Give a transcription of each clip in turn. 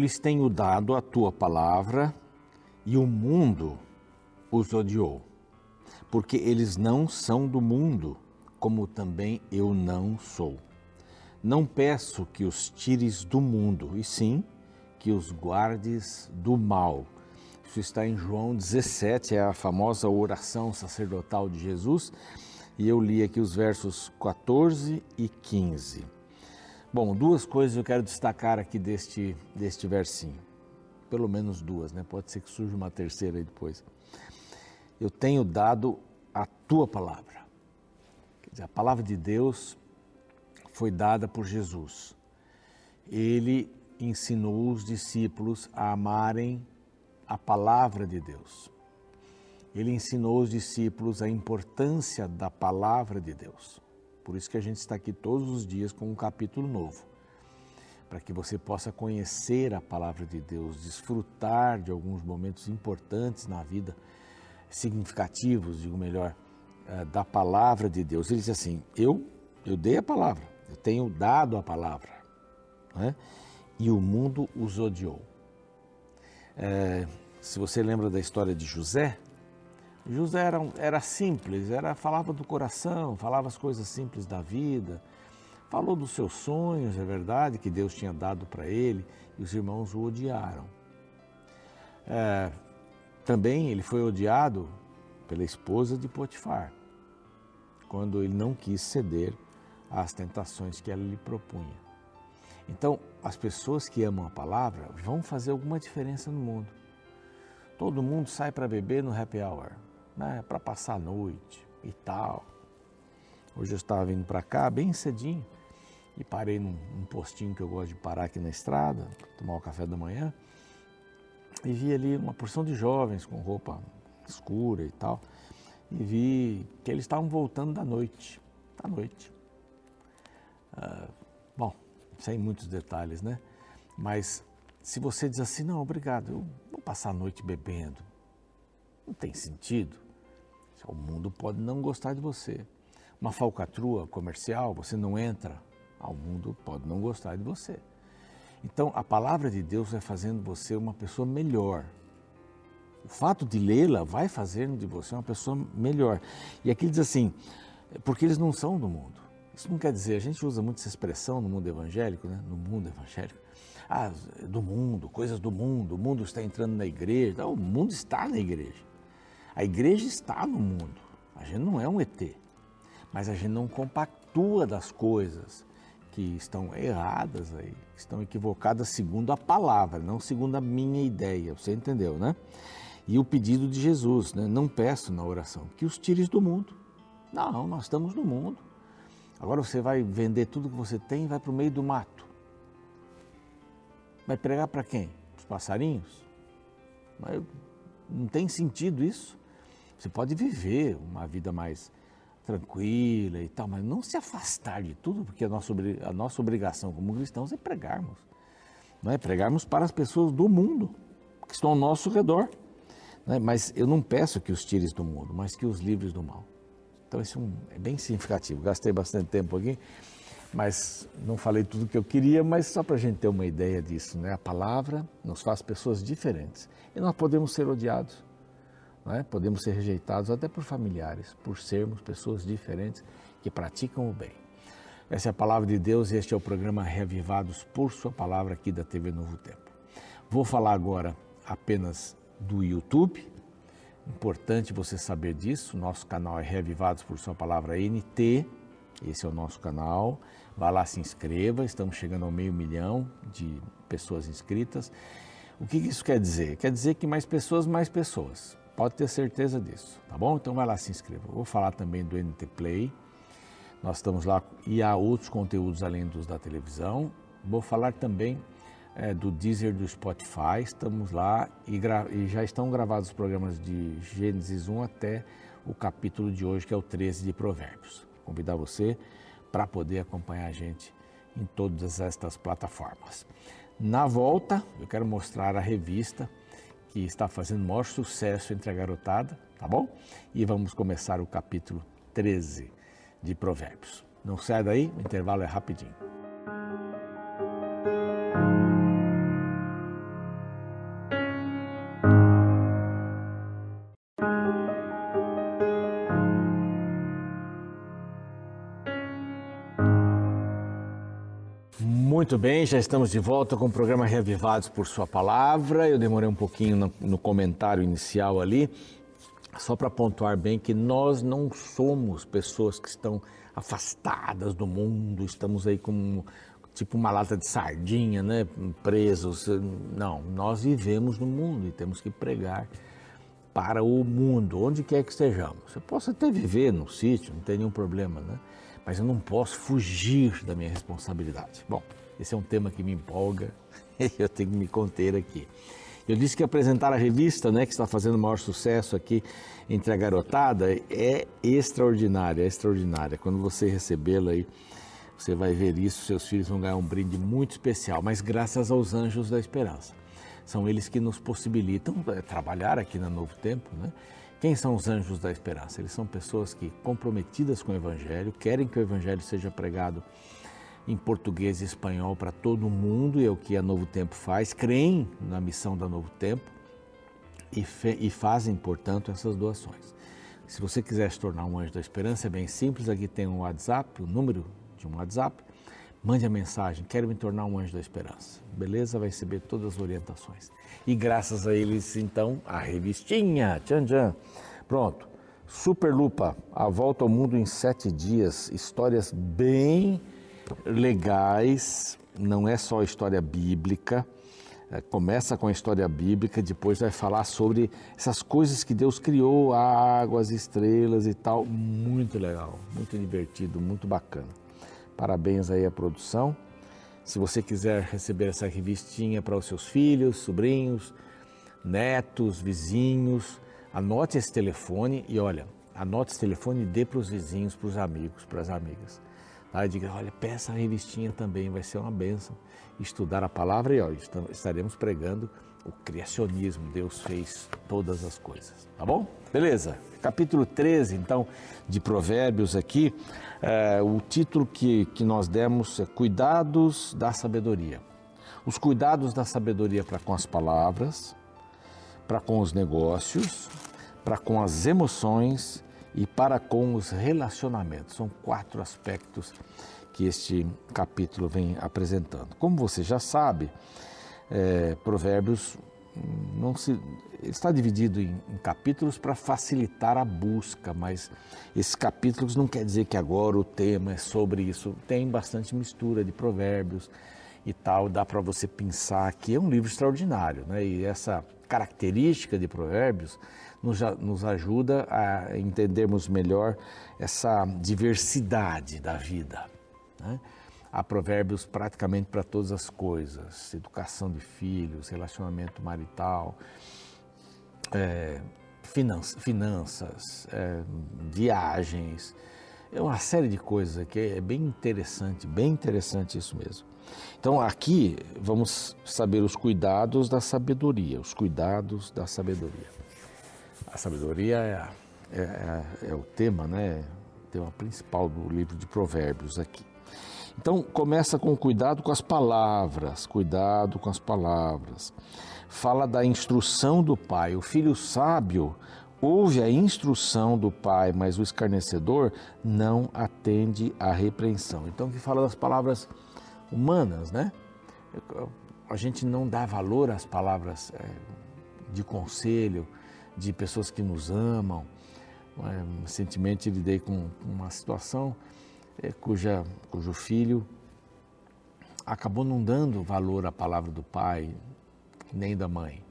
Lhes tenho dado a tua palavra e o mundo os odiou, porque eles não são do mundo, como também eu não sou. Não peço que os tires do mundo, e sim que os guardes do mal. Isso está em João 17, é a famosa oração sacerdotal de Jesus, e eu li aqui os versos 14 e 15. Bom, duas coisas eu quero destacar aqui deste, deste versinho. Pelo menos duas, né? Pode ser que surja uma terceira aí depois. Eu tenho dado a tua palavra. Quer dizer, a palavra de Deus foi dada por Jesus. Ele ensinou os discípulos a amarem a palavra de Deus. Ele ensinou os discípulos a importância da palavra de Deus. Por isso que a gente está aqui todos os dias com um capítulo novo. Para que você possa conhecer a palavra de Deus, desfrutar de alguns momentos importantes na vida, significativos, digo melhor, eh, da palavra de Deus. Ele diz assim: Eu, eu dei a palavra, eu tenho dado a palavra. Né? e o mundo os odiou. É, se você lembra da história de José, José era, era simples, era falava do coração, falava as coisas simples da vida, falou dos seus sonhos, é verdade, que Deus tinha dado para ele, e os irmãos o odiaram. É, também ele foi odiado pela esposa de Potifar, quando ele não quis ceder às tentações que ela lhe propunha. Então, as pessoas que amam a palavra vão fazer alguma diferença no mundo. Todo mundo sai para beber no happy hour, né? para passar a noite e tal. Hoje eu estava vindo para cá bem cedinho e parei num, num, postinho que eu gosto de parar aqui na estrada, tomar o café da manhã, e vi ali uma porção de jovens com roupa escura e tal, e vi que eles estavam voltando da noite, da noite. Uh, bom, sem muitos detalhes, né? Mas se você diz assim, não, obrigado, eu vou passar a noite bebendo, não tem sentido. O mundo pode não gostar de você. Uma falcatrua comercial, você não entra, o mundo pode não gostar de você. Então, a palavra de Deus vai fazendo você uma pessoa melhor. O fato de lê-la vai fazendo de você uma pessoa melhor. E aqui diz assim, porque eles não são do mundo. Isso não quer dizer, a gente usa muito essa expressão no mundo evangélico, né? no mundo evangélico, ah, do mundo, coisas do mundo, o mundo está entrando na igreja. Não, o mundo está na igreja. A igreja está no mundo. A gente não é um ET, mas a gente não compactua das coisas que estão erradas aí, que estão equivocadas segundo a palavra, não segundo a minha ideia. Você entendeu, né? E o pedido de Jesus, né? Não peço na oração que os tires do mundo. Não, nós estamos no mundo. Agora você vai vender tudo que você tem e vai para o meio do mato. Vai pregar para quem? Os passarinhos? Mas não tem sentido isso. Você pode viver uma vida mais tranquila e tal, mas não se afastar de tudo, porque a nossa, a nossa obrigação como cristãos é pregarmos. Não é pregarmos para as pessoas do mundo que estão ao nosso redor. Né? Mas eu não peço que os tires do mundo, mas que os livres do mal. Então isso é, é bem significativo. Gastei bastante tempo aqui, mas não falei tudo o que eu queria, mas só para a gente ter uma ideia disso, né? A palavra nos faz pessoas diferentes e nós podemos ser odiados, é? podemos ser rejeitados até por familiares, por sermos pessoas diferentes que praticam o bem. Essa é a palavra de Deus e este é o programa Reavivados por Sua Palavra aqui da TV Novo Tempo. Vou falar agora apenas do YouTube, Importante você saber disso. Nosso canal é Reavivados por Sua Palavra NT. Esse é o nosso canal. Vá lá, se inscreva. Estamos chegando ao meio milhão de pessoas inscritas. O que isso quer dizer? Quer dizer que mais pessoas, mais pessoas. Pode ter certeza disso, tá bom? Então vai lá, se inscreva. Vou falar também do NT Play. Nós estamos lá e há outros conteúdos além dos da televisão. Vou falar também é, do Deezer do Spotify. Estamos lá e, e, já estão gravados os programas de Gênesis 1 até o capítulo de hoje, que é o 13 de Provérbios. Convidar você para poder acompanhar a gente em todas estas plataformas. Na volta, eu quero mostrar a revista que está fazendo maior sucesso entre a garotada, tá bom? E vamos começar o capítulo 13 de Provérbios. Não sai daí, o intervalo é rapidinho. Muito bem, já estamos de volta com o programa Reavivados por Sua Palavra. Eu demorei um pouquinho no, no comentário inicial ali, só para pontuar bem que nós não somos pessoas que estão afastadas do mundo, estamos aí como tipo uma lata de sardinha, né, presos. Não, nós vivemos no mundo e temos que pregar para o mundo, onde quer que estejamos. Eu posso até viver no sítio, não tem nenhum problema, né? Mas eu não posso fugir da minha responsabilidade. Bom, esse é um tema que me empolga e eu tenho que me conter aqui. Eu disse que apresentar a revista, né, que está fazendo maior sucesso aqui entre a garotada, é extraordinária, é extraordinária. Quando você recebê-la aí, você vai ver isso, seus filhos vão ganhar um brinde muito especial, mas graças aos anjos da esperança. São eles que nos possibilitam é, trabalhar aqui na Novo Tempo, né? Quem são os anjos da esperança? Eles são pessoas que, comprometidas com o Evangelho, querem que o Evangelho seja pregado em português e espanhol para todo mundo, e é o que a Novo Tempo faz, creem na missão da Novo Tempo e, e fazem, portanto, essas doações. Se você quiser se tornar um anjo da esperança, é bem simples, aqui tem um WhatsApp, o número de um WhatsApp, mande a mensagem, quero me tornar um anjo da esperança. Beleza? Vai receber todas as orientações. E graças a eles, então, a revistinha, tchan tchan. Pronto. Super Lupa, a volta ao mundo em sete dias, histórias bem legais, não é só história bíblica, é, começa com a história bíblica, depois vai falar sobre essas coisas que Deus criou, a água, as estrelas e tal, muito legal, muito divertido, muito bacana. Parabéns aí à produção. Se você quiser receber essa revistinha para os seus filhos, sobrinhos, netos, vizinhos, anote esse telefone e olha, anote esse telefone e dê para os vizinhos, para os amigos, para as amigas. Tá? E diga, olha, peça a revistinha também, vai ser uma benção estudar a palavra e ó, estaremos pregando o criacionismo. Deus fez todas as coisas, tá bom? Beleza. Capítulo 13, então, de Provérbios aqui, é, o título que, que nós demos é Cuidados da Sabedoria. Os cuidados da sabedoria para com as palavras, para com os negócios, para com as emoções e para com os relacionamentos. São quatro aspectos que este capítulo vem apresentando. Como você já sabe, é, Provérbios não se está dividido em, em capítulos para facilitar a busca, mas esses capítulos não quer dizer que agora o tema é sobre isso. Tem bastante mistura de provérbios e tal, dá para você pensar que é um livro extraordinário, né? E essa característica de provérbios nos, nos ajuda a entendermos melhor essa diversidade da vida. Né? Há provérbios praticamente para todas as coisas: educação de filhos, relacionamento marital, é, finanças, é, viagens, é uma série de coisas aqui. É bem interessante, bem interessante isso mesmo. Então, aqui vamos saber os cuidados da sabedoria, os cuidados da sabedoria. A sabedoria é, é, é, é o tema, né? O tema principal do livro de Provérbios aqui. Então, começa com cuidado com as palavras, cuidado com as palavras. Fala da instrução do pai. O filho sábio ouve a instrução do pai, mas o escarnecedor não atende à repreensão. Então, que fala das palavras humanas, né? A gente não dá valor às palavras é, de conselho, de pessoas que nos amam. É, recentemente lidei com uma situação é, cuja, cujo filho acabou não dando valor à palavra do pai nem da mãe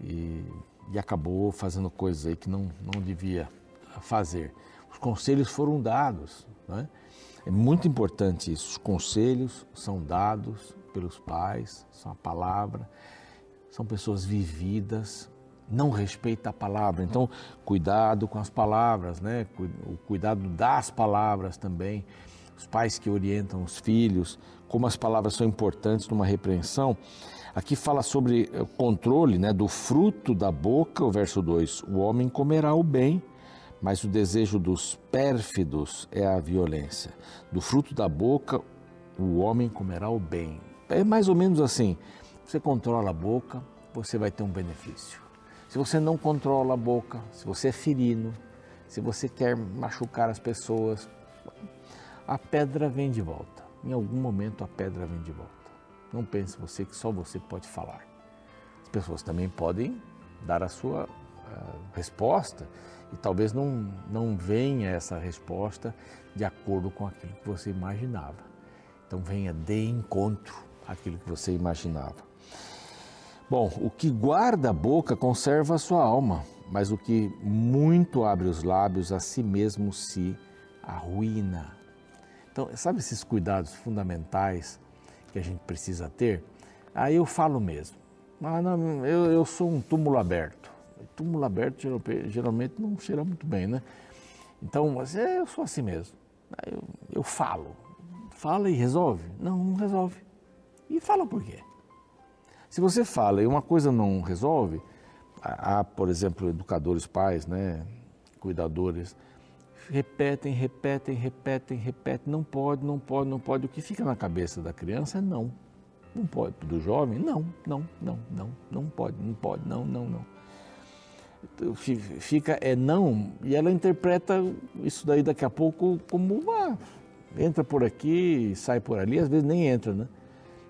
e, e acabou fazendo coisas aí que não, não devia fazer. Os conselhos foram dados, né? É muito importante isso. Os conselhos são dados pelos pais, são a palavra, são pessoas vividas, não respeita a palavra. Então, cuidado com as palavras, né? O cuidado das palavras também. Os pais que orientam os filhos, como as palavras são importantes numa repreensão. Aqui fala sobre o controle né, do fruto da boca, o verso 2. O homem comerá o bem, mas o desejo dos pérfidos é a violência. Do fruto da boca, o homem comerá o bem. É mais ou menos assim: você controla a boca, você vai ter um benefício. Se você não controla a boca, se você é ferino, se você quer machucar as pessoas, a pedra vem de volta. em algum momento a pedra vem de volta. Não pense você que só você pode falar. As pessoas também podem dar a sua uh, resposta e talvez não, não venha essa resposta de acordo com aquilo que você imaginava. Então venha de encontro àquilo que você imaginava. Bom, o que guarda a boca conserva a sua alma, mas o que muito abre os lábios a si mesmo se arruína. Então, sabe esses cuidados fundamentais que a gente precisa ter? Aí eu falo mesmo. Ah, não, eu, eu sou um túmulo aberto. Túmulo aberto geralmente não cheira muito bem, né? Então, mas é, eu sou assim mesmo. Eu, eu falo. Fala e resolve? Não, não resolve. E fala por quê? Se você fala e uma coisa não resolve, há, por exemplo, educadores, pais, né, cuidadores, repetem, repetem, repetem, repetem, não pode, não pode, não pode. O que fica na cabeça da criança é não. Não pode. Do jovem, não, não, não, não, não pode, não pode, não, não, não. Então, fica é não, e ela interpreta isso daí daqui a pouco como ah, entra por aqui, sai por ali, às vezes nem entra, né?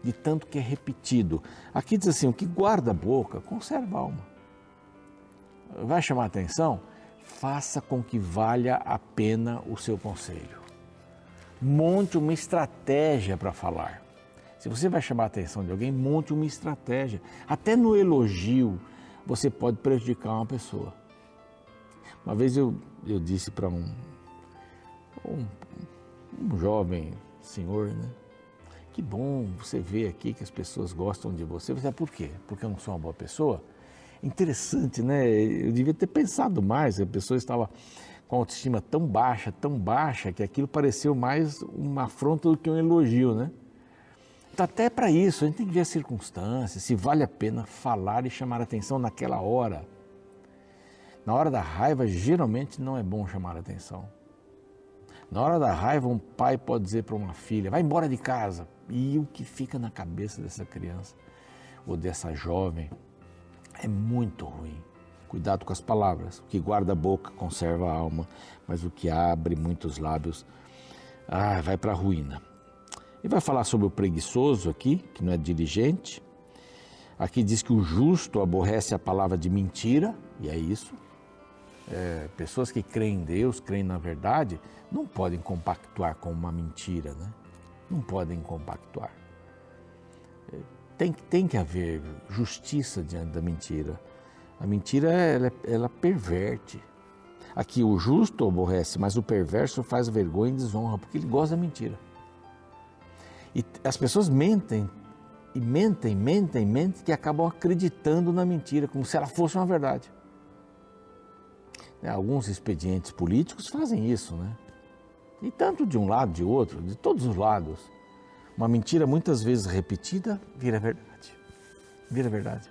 De tanto que é repetido. Aqui diz assim: o que guarda a boca, conserva a alma. Vai chamar a atenção? Faça com que valha a pena o seu conselho. Monte uma estratégia para falar. Se você vai chamar a atenção de alguém, monte uma estratégia. Até no elogio, você pode prejudicar uma pessoa. Uma vez eu, eu disse para um, um, um jovem senhor, né? Que bom você ver aqui que as pessoas gostam de você. Você por quê? Porque eu não sou uma boa pessoa? Interessante, né? Eu devia ter pensado mais. A pessoa estava com a autoestima tão baixa, tão baixa, que aquilo pareceu mais uma afronta do que um elogio, né? Então, até para isso, a gente tem que ver as circunstâncias, se vale a pena falar e chamar atenção naquela hora. Na hora da raiva, geralmente não é bom chamar atenção. Na hora da raiva, um pai pode dizer para uma filha: vai embora de casa. E o que fica na cabeça dessa criança ou dessa jovem é muito ruim. Cuidado com as palavras. O que guarda a boca conserva a alma, mas o que abre muitos lábios ah, vai para a ruína. E vai falar sobre o preguiçoso aqui, que não é diligente. Aqui diz que o justo aborrece a palavra de mentira, e é isso. É, pessoas que creem em Deus, creem na verdade, não podem compactuar com uma mentira, né? Não podem compactuar. É, tem, tem que haver justiça diante da mentira. A mentira, ela, ela perverte. Aqui o justo aborrece, mas o perverso faz vergonha e desonra, porque ele gosta da mentira. E as pessoas mentem, e mentem, mentem, mentem, que acabam acreditando na mentira, como se ela fosse uma verdade. Alguns expedientes políticos fazem isso, né? E tanto de um lado, de outro, de todos os lados. Uma mentira muitas vezes repetida vira verdade. Vira verdade.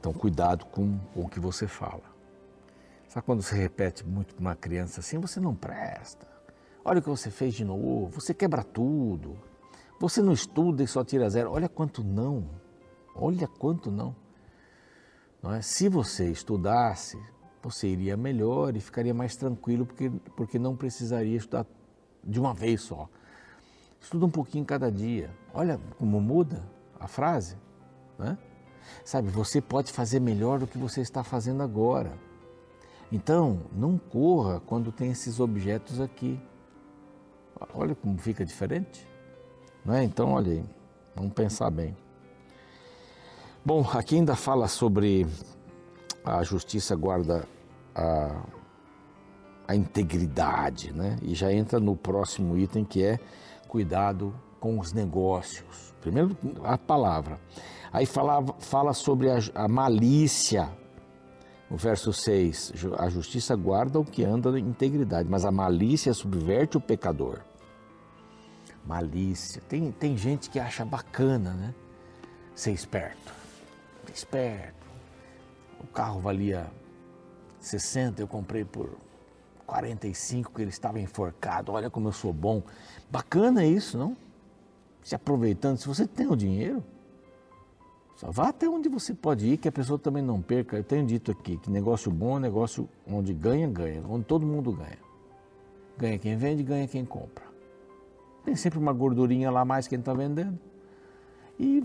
Então, cuidado com, o que você fala. Sabe quando você repete muito para uma criança assim, você não presta. Olha o que você fez de novo, você quebra tudo. Você não estuda e só tira zero. Olha quanto não. Olha quanto não. não é? Se você estudasse, você iria melhor e ficaria mais tranquilo porque, porque não precisaria estudar de uma vez só. Estuda um pouquinho cada dia. Olha como muda a frase. Né? Sabe, você pode fazer melhor do que você está fazendo agora. Então, não corra quando tem esses objetos aqui. Olha como fica diferente. É? Então, olha aí, vamos pensar bem. Bom, aqui ainda fala sobre a justiça guarda a, a integridade, né? E já entra no próximo item que é cuidado com os negócios. Primeiro a palavra. Aí fala, fala sobre a, a malícia. No verso 6, a justiça guarda o que anda em integridade, mas a malícia subverte o pecador. Malícia. Tem, tem gente que acha bacana, né? Ser esperto. Esperto. O carro valia 60 eu comprei por 45 que ele estava enforcado. Olha como eu sou bom. Bacana isso, não? Se aproveitando, se você tem o dinheiro, só vá até onde você pode ir, que a pessoa também não perca. Eu tenho dito aqui que negócio bom é negócio onde ganha, ganha, onde todo mundo ganha. Ganha quem vende, ganha quem compra. Tem sempre uma gordurinha lá mais quem está vendendo. E,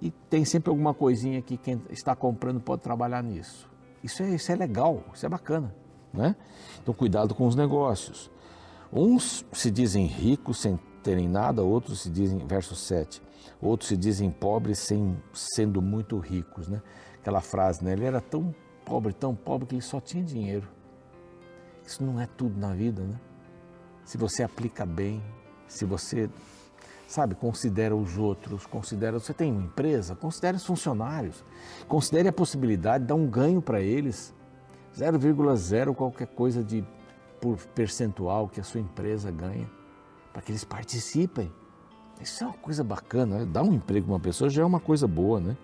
e tem sempre alguma coisinha que quem está comprando pode trabalhar nisso. Isso é, isso é legal, isso é bacana. Né? Então, cuidado com os negócios. Uns se dizem ricos sem terem nada, outros se dizem, verso 7, outros se dizem pobres sem, sendo muito ricos. Né? Aquela frase, né? ele era tão pobre, tão pobre que ele só tinha dinheiro. Isso não é tudo na vida, né? Se você aplica bem, se você, sabe, considera os outros, considera, você tem uma empresa, considere os funcionários, considere a possibilidade de dar um ganho para eles, 0,0 qualquer coisa de por percentual que a sua empresa ganha, para que eles participem. Isso é uma coisa bacana, né? dar um emprego para uma pessoa já é uma coisa boa, né?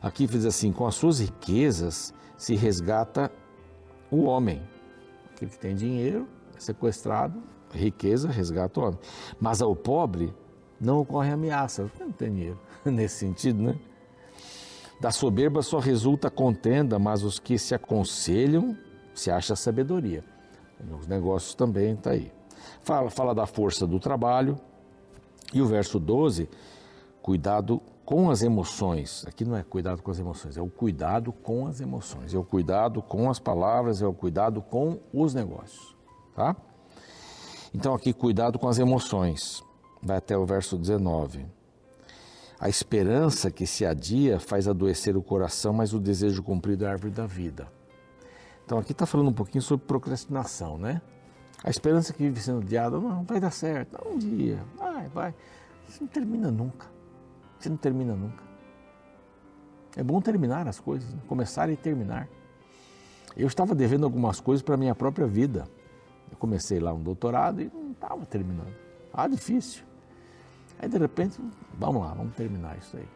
Aqui diz assim: com as suas riquezas se resgata o homem. Aquele que tem dinheiro é sequestrado, riqueza resgata o homem. Mas ao pobre não ocorre ameaça, não tem dinheiro. Nesse sentido, né? Da soberba só resulta contenda, mas os que se aconselham se acha sabedoria. Nos negócios também está aí. Fala, fala da força do trabalho. E o verso 12, cuidado com as emoções. Aqui não é cuidado com as emoções, é o cuidado com as emoções, é o cuidado com as palavras, é o cuidado com os negócios, tá? Então aqui cuidado com as emoções. Vai até o verso 19. A esperança que se adia faz adoecer o coração, mas o desejo cumprido é a árvore da vida. Então aqui está falando um pouquinho sobre procrastinação, né? A esperança que vive sendo adiada, não, vai dar certo, um dia, vai, vai. Isso não termina nunca. Você não termina nunca. É bom terminar as coisas, né? começar e terminar. Eu estava devendo algumas coisas para a minha própria vida. Eu comecei lá um doutorado e não estava terminando. Ah, difícil. Aí de repente, vamos lá, vamos terminar isso aí.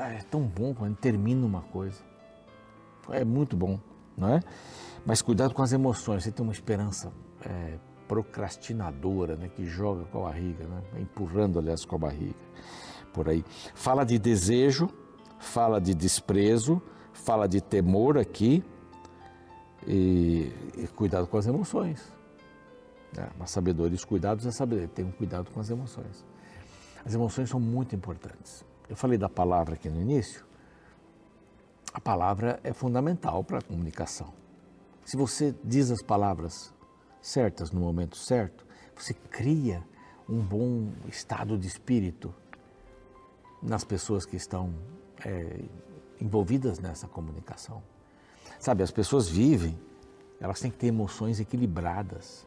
Ah, é tão bom quando termina uma coisa. É muito bom, não é? Mas cuidado com as emoções. Você tem uma esperança é, procrastinadora, né, que joga com a barriga, né, empurrando, aliás, com a barriga por aí. Fala de desejo, fala de desprezo, fala de temor aqui e, e cuidado com as emoções. É, mas sabedoria, os cuidados é sabedoria, tem um cuidado com as emoções. As emoções são muito importantes. Eu falei da palavra aqui no início. A palavra é fundamental para a comunicação. Se você diz as palavras certas no momento certo, você cria um bom estado de espírito nas pessoas que estão é, envolvidas nessa comunicação. Sabe, as pessoas vivem, elas têm que ter emoções equilibradas.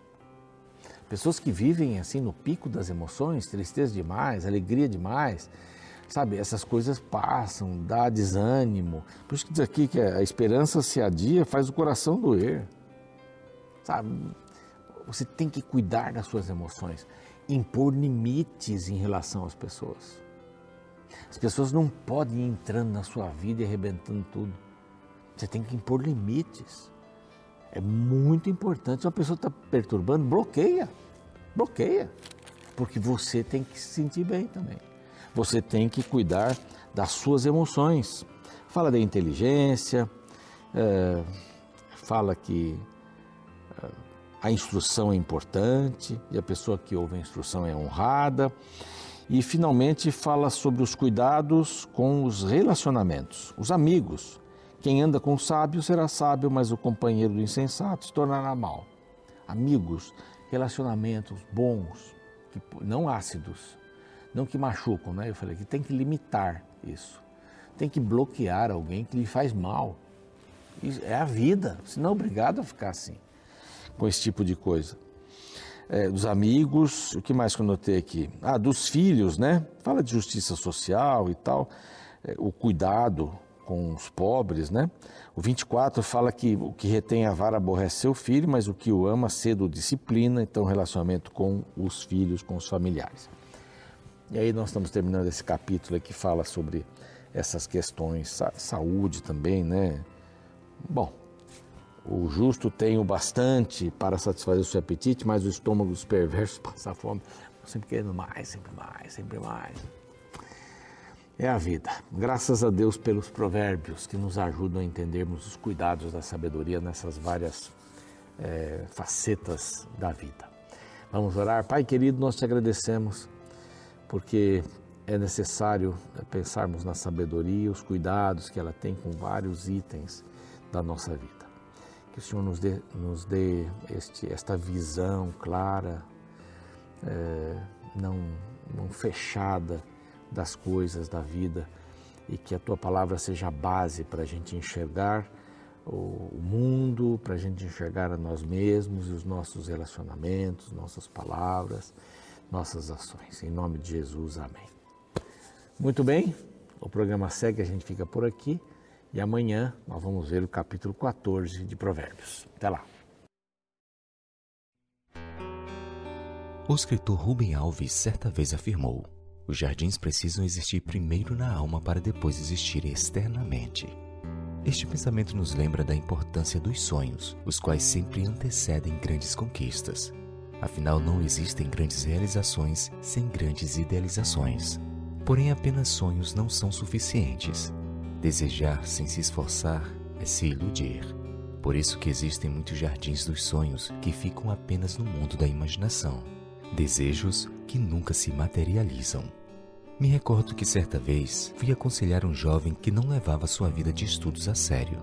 Pessoas que vivem assim no pico das emoções, tristeza demais, alegria demais, sabe, essas coisas passam, dá desânimo. Por isso que diz aqui que a esperança se adia, faz o coração doer. Sabe, você tem que cuidar das suas emoções, impor limites em relação às pessoas. As pessoas não podem ir entrando na sua vida e arrebentando tudo. Você tem que impor limites. É muito importante. Se uma pessoa está perturbando, bloqueia. Bloqueia. Porque você tem que se sentir bem também. Você tem que cuidar das suas emoções. Fala da inteligência, é, fala que é, a instrução é importante e a pessoa que ouve a instrução é honrada. E finalmente fala sobre os cuidados com os relacionamentos, os amigos. Quem anda com o sábio será sábio, mas o companheiro do insensato se tornará mal. Amigos, relacionamentos bons, que, não ácidos, não que machucam, né? Eu falei que tem que limitar isso. Tem que bloquear alguém que lhe faz mal. Isso é a vida, senão é obrigado a ficar assim, com esse tipo de coisa é, dos amigos, o que mais que eu notei aqui? Ah, dos filhos, né? Fala de justiça social e tal, é, o cuidado com os pobres, né? O 24 fala que o que retém a vara aborrece seu filho, mas o que o ama cedo disciplina, então relacionamento com os filhos, com os familiares. E aí nós estamos terminando esse capítulo que fala sobre essas questões, saúde também, né? Bom, o justo tem o bastante para satisfazer o seu apetite, mas o estômago dos perversos passa fome, sempre querendo mais, sempre mais, sempre mais. É a vida. Graças a Deus pelos provérbios que nos ajudam a entendermos os cuidados da sabedoria nessas várias é, facetas da vida. Vamos orar. Pai querido, nós te agradecemos porque é necessário pensarmos na sabedoria, os cuidados que ela tem com vários itens da nossa vida. Que o Senhor nos dê, nos dê este, esta visão clara, é, não, não fechada das coisas da vida e que a tua palavra seja a base para a gente enxergar o mundo, para a gente enxergar a nós mesmos e os nossos relacionamentos, nossas palavras, nossas ações. Em nome de Jesus, amém. Muito bem, o programa segue, a gente fica por aqui e amanhã nós vamos ver o capítulo 14 de Provérbios. Até lá. O escritor Rubem Alves certa vez afirmou: Os jardins precisam existir primeiro na alma para depois existirem externamente. Este pensamento nos lembra da importância dos sonhos, os quais sempre antecedem grandes conquistas. Afinal, não existem grandes realizações sem grandes idealizações. Porém, apenas sonhos não são suficientes. Desejar sem se esforçar é se iludir. Por isso que existem muitos jardins dos sonhos que ficam apenas no mundo da imaginação. Desejos que nunca se materializam. Me recordo que certa vez fui aconselhar um jovem que não levava sua vida de estudos a sério.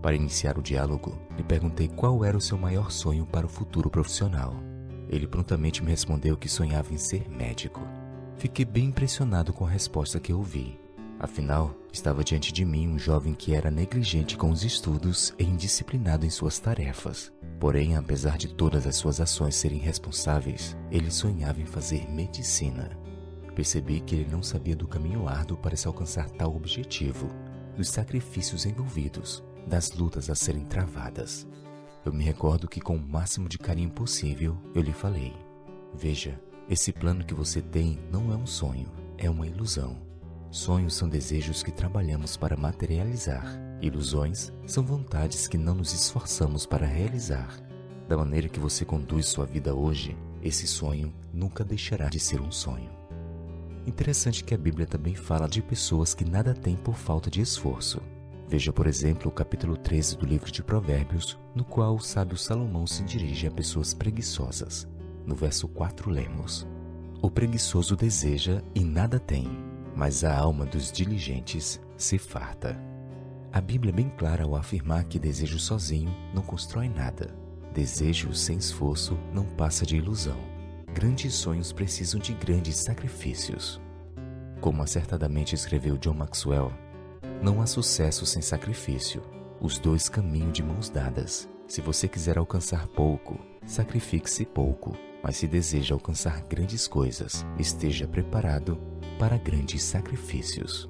Para iniciar o diálogo, lhe perguntei qual era o seu maior sonho para o futuro profissional. Ele prontamente me respondeu que sonhava em ser médico. Fiquei bem impressionado com a resposta que ouvi. Afinal, estava diante de mim um jovem que era negligente com os estudos e indisciplinado em suas tarefas. Porém, apesar de todas as suas ações serem responsáveis, ele sonhava em fazer medicina. Percebi que ele não sabia do caminho árduo para se alcançar tal objetivo, dos sacrifícios envolvidos, das lutas a serem travadas. Eu me recordo que, com o máximo de carinho possível, eu lhe falei: Veja, esse plano que você tem não é um sonho, é uma ilusão. Sonhos são desejos que trabalhamos para materializar. Ilusões são vontades que não nos esforçamos para realizar. Da maneira que você conduz sua vida hoje, esse sonho nunca deixará de ser um sonho. Interessante que a Bíblia também fala de pessoas que nada têm por falta de esforço. Veja, por exemplo, o capítulo 13 do livro de Provérbios, no qual o sábio Salomão se dirige a pessoas preguiçosas. No verso 4 lemos: O preguiçoso deseja e nada tem, mas a alma dos diligentes se farta. A Bíblia é bem clara ao afirmar que desejo sozinho não constrói nada. Desejo sem esforço não passa de ilusão. Grandes sonhos precisam de grandes sacrifícios. Como acertadamente escreveu John Maxwell, não há sucesso sem sacrifício. Os dois caminham de mãos dadas. Se você quiser alcançar pouco, sacrifique-se pouco. Mas se deseja alcançar grandes coisas, esteja preparado para grandes sacrifícios.